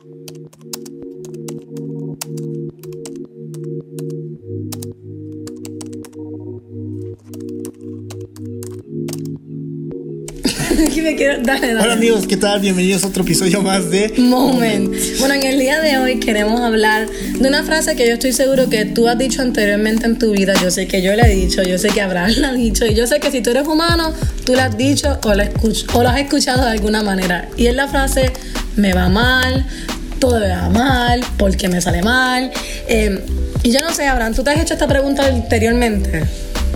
Hola amigos, ¿qué tal? Bienvenidos a otro episodio más de Moment. Bueno, en el día de hoy queremos hablar de una frase que yo estoy seguro que tú has dicho anteriormente en tu vida. Yo sé que yo la he dicho, yo sé que Abraham la ha dicho y yo sé que si tú eres humano, tú la has dicho o la, o la has escuchado de alguna manera. Y es la frase, me va mal, todo me va mal, porque me sale mal. Eh, y yo no sé, Abraham, ¿tú te has hecho esta pregunta anteriormente?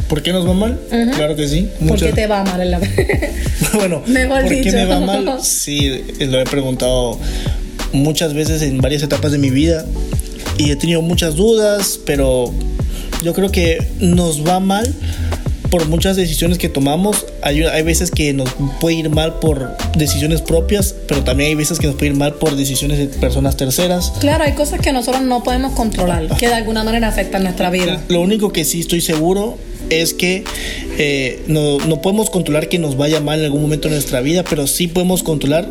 ¿Por qué nos va mal? Claro que sí. ¿Por qué te va mal en la Bueno, Mejor ¿por qué me va mal? Sí, lo he preguntado muchas veces en varias etapas de mi vida y he tenido muchas dudas, pero yo creo que nos va mal por muchas decisiones que tomamos. Hay, hay veces que nos puede ir mal por decisiones propias, pero también hay veces que nos puede ir mal por decisiones de personas terceras. Claro, hay cosas que nosotros no podemos controlar, que de alguna manera afectan nuestra vida. Lo único que sí estoy seguro es que eh, no, no, podemos controlar que nos vaya mal en algún momento de nuestra vida, pero sí podemos controlar,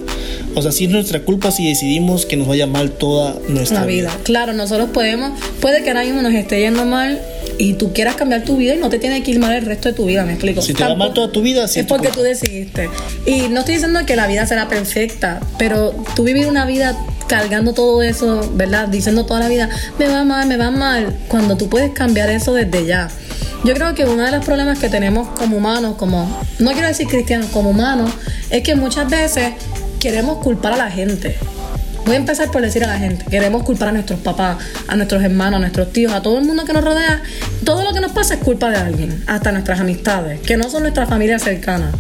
o sea, sí es nuestra culpa si decidimos que nos vaya mal toda nuestra vida. Claro, nosotros podemos, puede que ahora mismo nos esté yendo mal y tú quieras cambiar tu vida y no te tiene que ir mal el resto de tu vida, me explico. Si te va mal toda tu vida, sí es porque tú decidiste. Y no estoy diciendo que la vida será perfecta, pero tú vivir una vida cargando todo eso, ¿verdad? Diciendo toda la vida, me va mal, me va mal, cuando tú puedes cambiar eso desde ya. Yo creo que uno de los problemas que tenemos como humanos, como, no quiero decir cristianos, como humanos, es que muchas veces queremos culpar a la gente. Voy a empezar por decir a la gente, queremos culpar a nuestros papás, a nuestros hermanos, a nuestros tíos, a todo el mundo que nos rodea. Todo lo que nos pasa es culpa de alguien, hasta nuestras amistades, que no son nuestra familia cercana.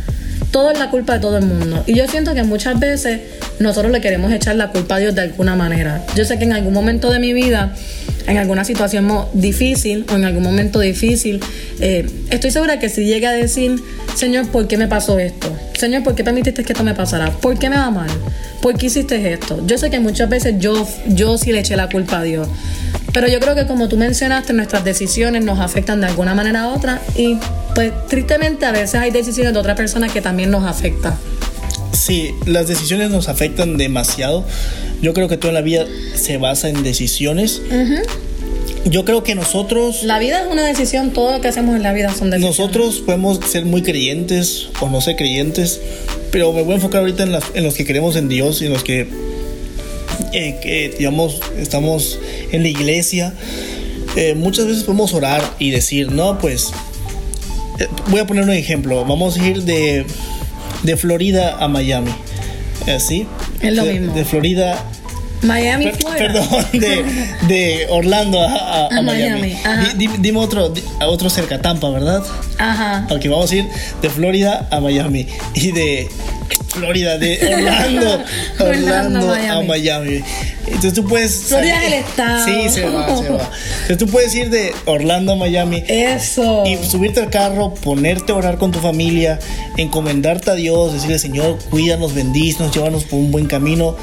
Todo es la culpa de todo el mundo. Y yo siento que muchas veces nosotros le queremos echar la culpa a Dios de alguna manera. Yo sé que en algún momento de mi vida, en alguna situación difícil o en algún momento difícil, eh, estoy segura que si llegue a decir, Señor, ¿por qué me pasó esto? Señor, ¿por qué permitiste que esto me pasara? ¿Por qué me va mal? ¿Por qué hiciste esto? Yo sé que muchas veces yo, yo sí le eché la culpa a Dios. Pero yo creo que como tú mencionaste, nuestras decisiones nos afectan de alguna manera a otra y pues tristemente a veces hay decisiones de otra persona que también nos afectan. Sí, las decisiones nos afectan demasiado. Yo creo que toda la vida se basa en decisiones. Yo creo que nosotros... La vida es una decisión, todo lo que hacemos en la vida son decisiones. Nosotros podemos ser muy creyentes o no ser creyentes, pero me voy a enfocar ahorita en, en los que creemos en Dios y en los que eh, que, digamos, estamos en la iglesia, eh, muchas veces podemos orar y decir, no, pues, eh, voy a poner un ejemplo, vamos a ir de, de Florida a Miami, ¿sí? Es lo mismo. De Florida Miami, Perdón, de, de Orlando a, Miami. dime otro, otro cerca, Tampa, ¿verdad? Ajá. Ok, vamos a ir de Florida a Miami. Y de Florida, de Orlando, Orlando, a Miami. Entonces tú puedes. Florida es el estado. Sí, se va, se va. Entonces tú puedes ir de Orlando a Miami. Eso. Y subirte al carro, ponerte a orar con tu familia, encomendarte a Dios, decirle, Señor, cuídanos, bendícenos, llévanos por un buen camino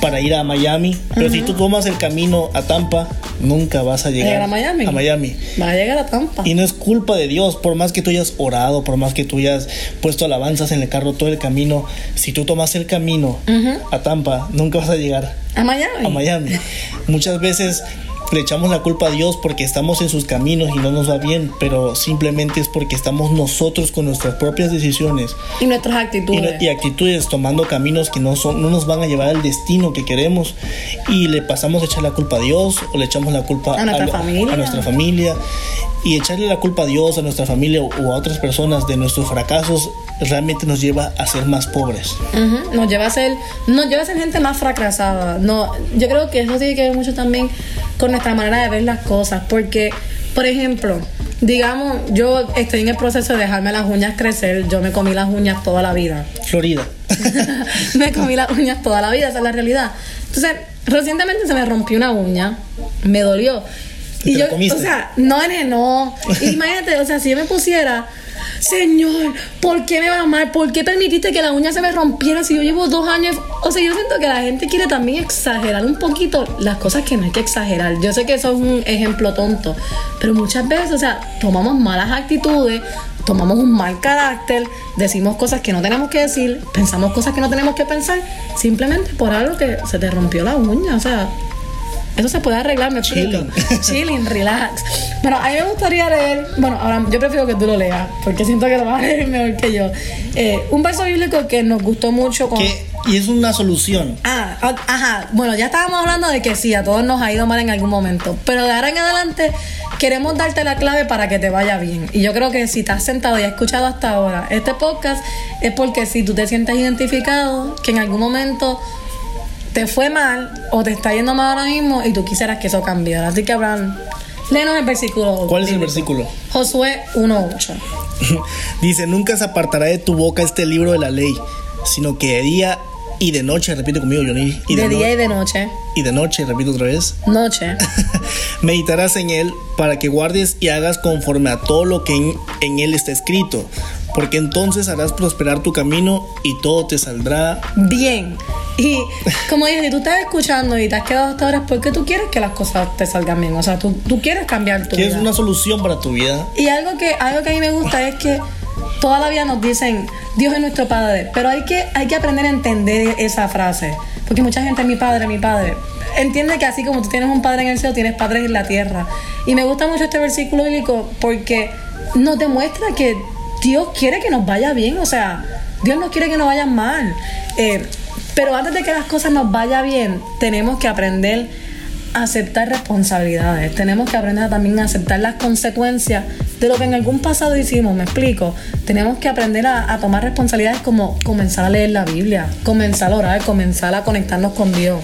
para ir a Miami. Pero si tú tomas el camino a Tampa, nunca vas a llegar a Miami. a Miami. Va a llegar a Tampa. Y no es culpa de Dios, por más que tú hayas orado, por más que tú hayas puesto alabanzas en el carro todo el camino, si tú tomas el camino a Tampa, nunca vas a llegar a Miami. A Miami. Muchas veces le echamos la culpa a Dios porque estamos en sus caminos y no nos va bien, pero simplemente es porque estamos nosotros con nuestras propias decisiones y nuestras actitudes y, actitudes tomando caminos que no son no nos van a llevar al destino que queremos y le pasamos a echar la culpa a Dios o le echamos la culpa a nuestra, familia. A nuestra familia y echarle la culpa a Dios, a nuestra familia o a otras personas de nuestros fracasos realmente nos lleva a ser más pobres. Nos lleva a ser nos lleva a ser gente más fracasada. No, yo creo que eso tiene que ver mucho también con nuestra manera de ver las cosas. Porque, por ejemplo, digamos, yo estoy en el proceso de dejarme las uñas crecer. Yo me comí las uñas toda la vida. Florida. me comí las uñas toda la vida, esa es la realidad. Entonces, recientemente se me rompió una uña, me dolió. Y, yo, o sea, no, no. Imagínate, o sea, si yo me pusiera Señor, ¿por qué me va mal? ¿Por qué permitiste que la uña se me rompiera si yo llevo dos años? O sea, yo siento que la gente quiere también exagerar un poquito las cosas que no hay que exagerar. Yo sé que eso es un ejemplo tonto, pero muchas veces, o sea, tomamos malas actitudes, tomamos un mal carácter, decimos cosas que no tenemos que decir, pensamos cosas que no tenemos que pensar, simplemente por algo que se te rompió la uña. O sea, eso se puede arreglar, me explico. Chilling, relax. Bueno, a mí me gustaría leer, bueno, ahora yo prefiero que tú lo leas, porque siento que lo vas a leer mejor que yo. Eh, un verso bíblico que nos gustó mucho con... Y es una solución. Ah, ajá. Bueno, ya estábamos hablando de que sí, a todos nos ha ido mal en algún momento. Pero de ahora en adelante queremos darte la clave para que te vaya bien. Y yo creo que si te has sentado y has escuchado hasta ahora este podcast, es porque si tú te sientes identificado, que en algún momento te fue mal o te está yendo mal ahora mismo y tú quisieras que eso cambiara. Así que, Abraham, léenos el versículo. ¿Cuál es el versículo? Josué 1.8. Dice, nunca se apartará de tu boca este libro de la ley, sino que de día y de noche, repite conmigo, Johnny. Y de, día y de noche. Y de noche, repito otra vez. Noche. Meditarás en él para que guardes y hagas conforme a todo lo que en, en él está escrito porque entonces harás prosperar tu camino y todo te saldrá bien. Y como dije, si tú estás escuchando y te has quedado hasta ahora, porque tú quieres que las cosas te salgan bien. O sea, tú, tú quieres cambiar tu quieres una solución para tu vida. Y algo que, algo que a mí me gusta es que toda la vida nos dicen, Dios es nuestro Padre. Pero hay que, hay que aprender a entender esa frase. Porque mucha gente, mi padre, mi padre. Entiende que así como tú tienes un padre en el cielo, tienes padres en la tierra. Y me gusta mucho este versículo bíblico porque nos demuestra que Dios quiere que nos vaya bien, o sea, Dios no quiere que nos vayan mal. Eh, pero antes de que las cosas nos vayan bien, tenemos que aprender a aceptar responsabilidades. Tenemos que aprender también a aceptar las consecuencias de lo que en algún pasado hicimos, me explico. Tenemos que aprender a, a tomar responsabilidades como comenzar a leer la Biblia, comenzar a orar, comenzar a conectarnos con Dios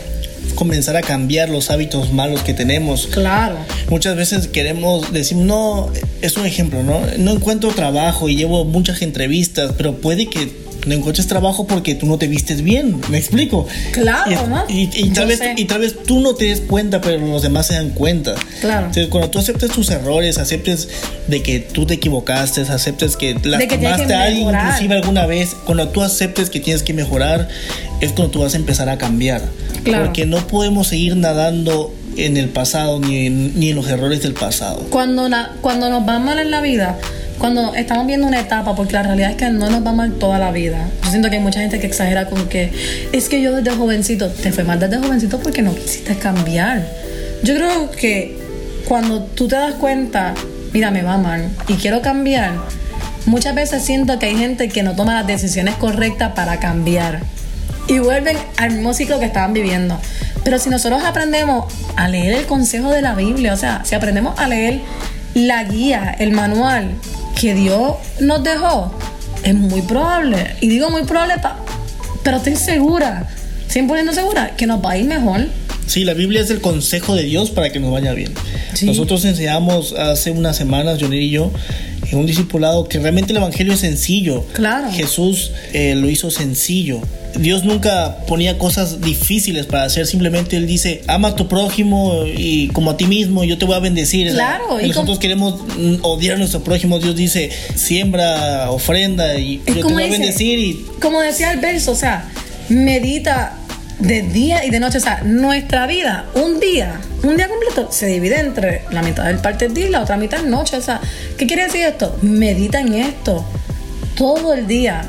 comenzar a cambiar los hábitos malos que tenemos. Claro. Muchas veces queremos decir, no, es un ejemplo, ¿no? No encuentro trabajo y llevo muchas entrevistas, pero puede que no encuentres trabajo porque tú no te vistes bien, me explico. Claro, y, ¿no? Y, tal vez, y tal vez tú no te des cuenta, pero los demás se dan cuenta. Claro. Entonces, cuando tú aceptes tus errores, aceptes de que tú te equivocaste, aceptes que lastimaste a alguien inclusive alguna vez, cuando tú aceptes que tienes que mejorar, es cuando tú vas a empezar a cambiar. Porque no podemos seguir nadando en el pasado ni en, ni en los errores del pasado. Cuando, cuando nos va mal en la vida, cuando estamos viendo una etapa, porque la realidad es que no nos va mal toda la vida. Yo siento que hay mucha gente que exagera con que es que yo desde jovencito, te fue mal desde jovencito porque no quisiste cambiar. Yo creo que cuando tú te das cuenta, mira, me va mal y quiero cambiar, muchas veces siento que hay gente que no toma las decisiones correctas para cambiar y vuelven al mismo ciclo que estaban viviendo. Pero si nosotros aprendemos a leer el consejo de la Biblia, o sea, si aprendemos a leer la guía, el manual que Dios nos dejó, es muy probable, y digo muy probable, pero estoy segura, 100% segura, que nos va a ir mejor. Sí, la Biblia es el consejo de Dios para que nos vaya bien. Nosotros enseñamos hace unas semanas, Johnny y yo, en un discipulado que realmente el Evangelio es sencillo. Claro. Jesús eh, lo hizo sencillo. Dios nunca ponía cosas difíciles para hacer, simplemente Él dice, ama a tu prójimo y como a ti mismo, yo te voy a bendecir. Claro. Y nosotros queremos mm, odiar a nuestro prójimo, Dios dice, siembra, ofrenda y yo te voy a bendecir. Y... Como decía el verso, o sea, medita de día y de noche. O sea, nuestra vida, un día, un día completo, se divide entre la mitad del parte del día y la otra mitad noche. O sea, ¿qué quiere decir esto? Medita en esto todo el día.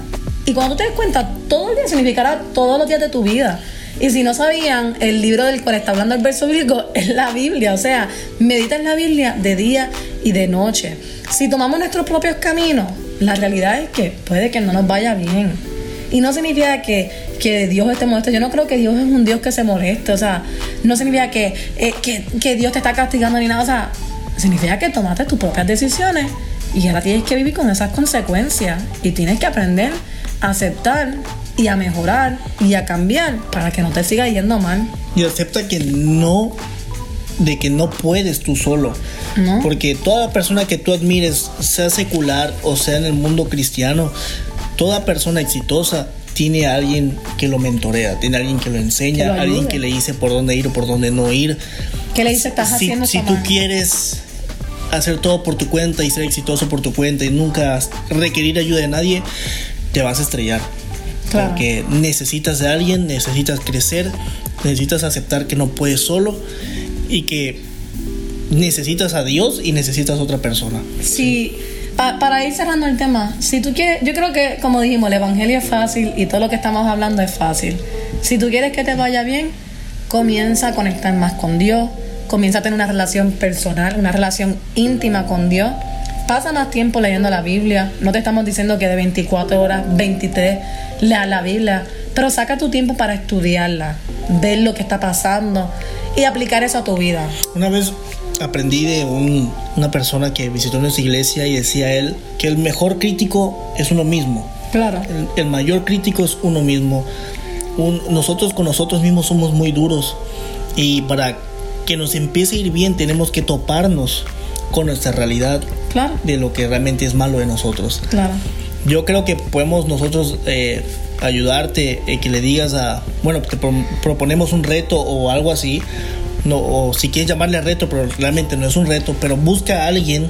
Y cuando tú te des cuenta, todo el día significará todos los días de tu vida. Y si no sabían, el libro del cual está hablando el verso bíblico es la Biblia. O sea, medita en la Biblia de día y de noche. Si tomamos nuestros propios caminos, la realidad es que puede que no nos vaya bien. Y no significa que, que Dios esté molesto. Yo no creo que Dios es un Dios que se moleste. O sea, no significa que, eh, que, que Dios te está castigando ni nada. O sea, significa que tomaste tus propias decisiones y ahora tienes que vivir con esas consecuencias. Y tienes que aprender a aceptar y a mejorar y a cambiar para que no te siga yendo mal. Y acepta que no de que no puedes tú solo. Porque toda persona que tú admires, sea secular o sea en el mundo cristiano, toda persona exitosa tiene a alguien que lo mentorea, tiene a alguien que lo enseña, alguien que le dice por dónde ir o por dónde no ir. ¿Qué le dice estás si, haciendo? Si tú quieres hacer todo por tu cuenta y ser exitoso por tu cuenta y nunca requerir ayuda de nadie, te vas a estrellar. Porque necesitas de alguien, necesitas crecer, necesitas aceptar que no puedes solo y que necesitas a Dios y necesitas a otra persona. Sí, para ir cerrando el tema, si tú quieres, yo creo que como dijimos, el Evangelio es fácil y todo lo que estamos hablando es fácil. Si tú quieres que te vaya bien, comienza a conectar más con Dios, comienza a tener una relación personal, una relación íntima con Dios. Pasa más tiempo leyendo la Biblia. No te estamos diciendo que de 24 horas, 23, lea la Biblia. Pero saca tu tiempo para estudiarla, ver lo que está pasando y aplicar eso a tu vida. Una vez aprendí de una persona que visitó nuestra iglesia y decía él que el mejor crítico es uno mismo. Claro. El, mayor crítico es uno mismo. nosotros con nosotros mismos somos muy duros y para que nos empiece a ir bien tenemos que toparnos con nuestra realidad de lo que realmente es malo de nosotros. Claro. Yo creo que podemos nosotros eh, ayudarte, eh, que le digas a, bueno, te proponemos un reto o algo así, no, o si quieres llamarle reto, pero realmente no es un reto, pero busca a alguien,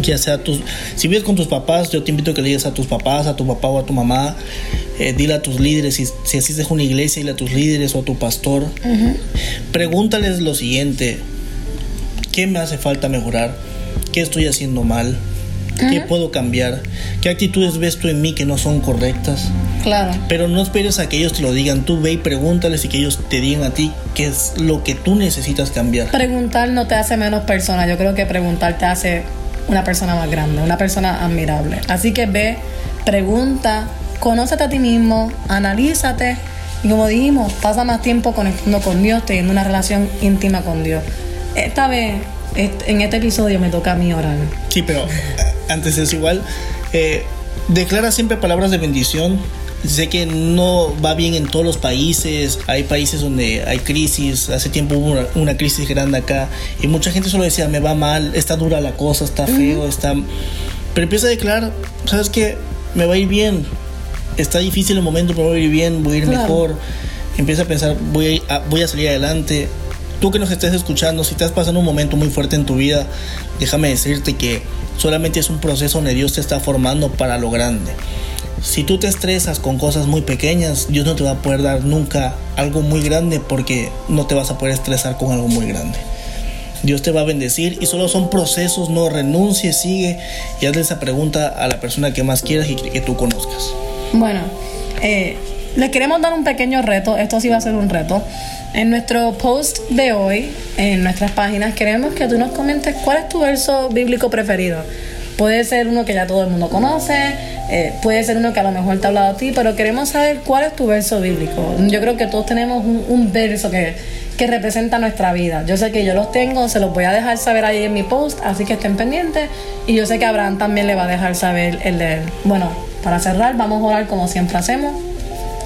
ya sea tus, si vives con tus papás, yo te invito a que le digas a tus papás, a tu papá o a tu mamá, eh, dile a tus líderes, si, si asistes a una iglesia, dile a tus líderes o a tu pastor, pregúntales lo siguiente, ¿qué me hace falta mejorar? ¿Qué estoy haciendo mal? ¿Qué puedo cambiar? ¿Qué actitudes ves tú en mí que no son correctas? Claro. Pero no esperes a que ellos te lo digan. Tú ve y pregúntales y que ellos te digan a ti qué es lo que tú necesitas cambiar. Preguntar no te hace menos persona. Yo creo que preguntar te hace una persona más grande, una persona admirable. Así que ve, pregunta, conócete a ti mismo, analízate. Y como dijimos, pasa más tiempo conectando con Dios, teniendo una relación íntima con Dios. Esta vez, en este episodio me toca a mí orar. Sí, pero antes es igual, eh, declara siempre palabras de bendición. Sé que no va bien en todos los países, hay países donde hay crisis, hace tiempo hubo una, crisis grande acá y mucha gente solo decía, me va mal, está dura la cosa, está feo, está... Pero empieza a declarar, ¿sabes qué? Me va a ir bien, está difícil el momento, pero voy a ir bien, voy a ir mejor. Empieza a pensar, voy a, voy a salir adelante. Tú que nos estés escuchando, si estás pasando un momento muy fuerte en tu vida, déjame decirte que solamente es un proceso donde Dios te está formando para lo grande. Si tú te estresas con cosas muy pequeñas, Dios no te va a poder dar nunca algo muy grande porque no te vas a poder estresar con algo muy grande. Dios te va a bendecir y solo son procesos, no renuncies, sigue y hazle esa pregunta a la persona que más quieras y que, tú conozcas. Bueno, eh, les queremos dar un pequeño reto, esto sí va a ser un reto. En nuestro post de hoy, en nuestras páginas, queremos que tú nos comentes cuál es tu verso bíblico preferido. Puede ser uno que ya todo el mundo conoce, eh, puede ser uno que a lo mejor te ha hablado a ti, pero queremos saber cuál es tu verso bíblico. Yo creo que todos tenemos un, verso que, que, representa nuestra vida. Yo sé que yo los tengo, se los voy a dejar saber ahí en mi post, así que estén pendientes. Y yo sé que Abraham también le va a dejar saber el de él. Bueno, para cerrar, vamos a orar como siempre hacemos.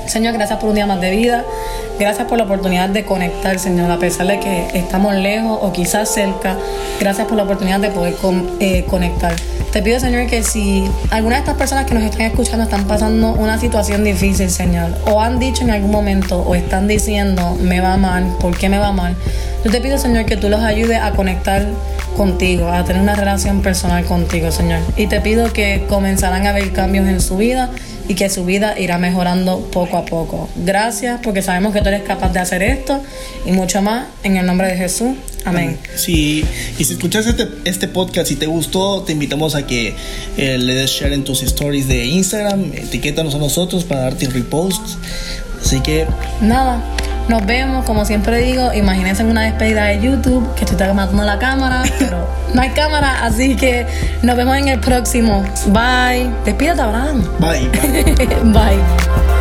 Señor, gracias por un día más de vida. Gracias por la oportunidad de conectar, Señor, a pesar de que estamos lejos o quizás cerca. Gracias por la oportunidad de poder eh, conectar. Te pido, Señor, que si alguna de estas personas que nos están escuchando están pasando una situación difícil, Señor, o han dicho en algún momento o están diciendo, me va mal, ¿por qué me va mal? Yo te pido, Señor, que tú los ayudes a conectar contigo, a tener una relación personal contigo, Señor. Y te pido que comenzarán a haber cambios en su vida y que su vida irá mejorando poco a poco. Gracias porque sabemos que tú eres capaz de hacer esto y mucho más en el nombre de Jesús. Amén. Sí, y si escuchaste este, este podcast y te gustó, te invitamos a que eh, le des share en tus stories de Instagram, etiquétanos a nosotros para darte repost. Así que... Nada, nos vemos, como siempre digo, imagínense en una despedida de YouTube, que estoy tomando la cámara, pero no hay cámara, así que nos vemos en el próximo. Bye. Despídete, Abraham. Bye. Bye.